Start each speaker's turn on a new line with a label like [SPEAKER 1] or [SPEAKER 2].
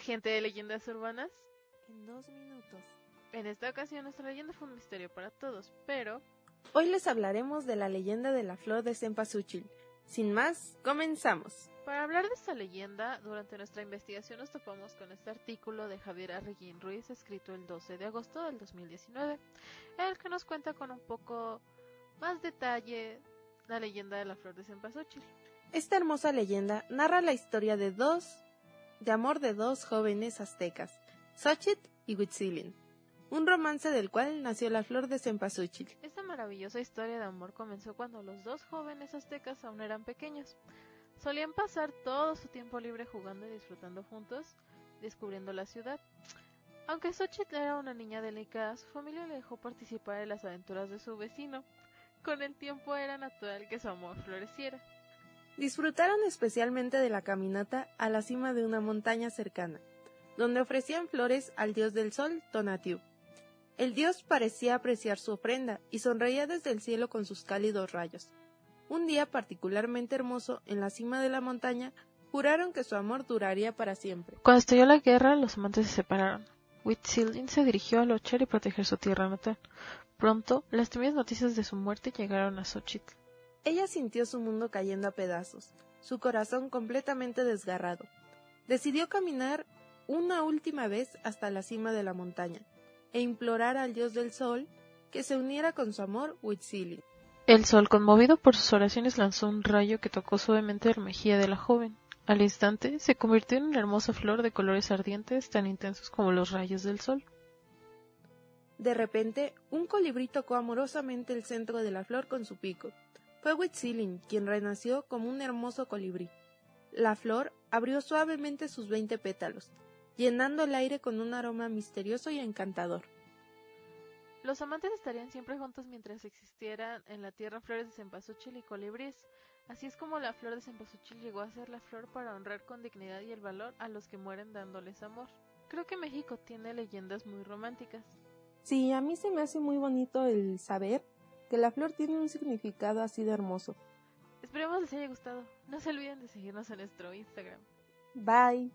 [SPEAKER 1] gente de leyendas urbanas.
[SPEAKER 2] En dos minutos.
[SPEAKER 1] En esta ocasión nuestra leyenda fue un misterio para todos, pero...
[SPEAKER 2] Hoy les hablaremos de la leyenda de la flor de cempasúchil. Sin más, comenzamos.
[SPEAKER 1] Para hablar de esta leyenda, durante nuestra investigación nos topamos con este artículo de Javier Arreguín Ruiz, escrito el 12 de agosto del 2019, en el que nos cuenta con un poco más detalle la leyenda de la flor de cempasúchil.
[SPEAKER 2] Esta hermosa leyenda narra la historia de dos de amor de dos jóvenes aztecas, Xochitl y Huitzilin, un romance del cual nació la flor de cempasúchil.
[SPEAKER 1] Esta maravillosa historia de amor comenzó cuando los dos jóvenes aztecas aún eran pequeños. Solían pasar todo su tiempo libre jugando y disfrutando juntos, descubriendo la ciudad. Aunque Xochitl era una niña delicada, su familia le dejó participar en las aventuras de su vecino. Con el tiempo era natural que su amor floreciera.
[SPEAKER 2] Disfrutaron especialmente de la caminata a la cima de una montaña cercana, donde ofrecían flores al dios del sol, Tonatiuh. El dios parecía apreciar su ofrenda y sonreía desde el cielo con sus cálidos rayos. Un día particularmente hermoso, en la cima de la montaña, juraron que su amor duraría para siempre.
[SPEAKER 1] Cuando estalló la guerra, los amantes se separaron. Huitzilin se dirigió a luchar y proteger su tierra natal. Pronto, las temidas noticias de su muerte llegaron a Xochitl.
[SPEAKER 2] Ella sintió su mundo cayendo a pedazos, su corazón completamente desgarrado. Decidió caminar una última vez hasta la cima de la montaña e implorar al dios del sol que se uniera con su amor Huitzilin.
[SPEAKER 1] El sol, conmovido por sus oraciones, lanzó un rayo que tocó suavemente la mejilla de la joven. Al instante, se convirtió en una hermosa flor de colores ardientes tan intensos como los rayos del sol.
[SPEAKER 2] De repente, un colibrí tocó amorosamente el centro de la flor con su pico. Fue Huitzilin quien renació como un hermoso colibrí. La flor abrió suavemente sus veinte pétalos, llenando el aire con un aroma misterioso y encantador.
[SPEAKER 1] Los amantes estarían siempre juntos mientras existieran en la tierra flores de cempasúchil y colibríes. Así es como la flor de cempasúchil llegó a ser la flor para honrar con dignidad y el valor a los que mueren dándoles amor. Creo que México tiene leyendas muy románticas.
[SPEAKER 2] Sí, a mí se me hace muy bonito el saber que la flor tiene un significado así de hermoso.
[SPEAKER 1] Esperemos les haya gustado. No se olviden de seguirnos en nuestro Instagram.
[SPEAKER 2] Bye.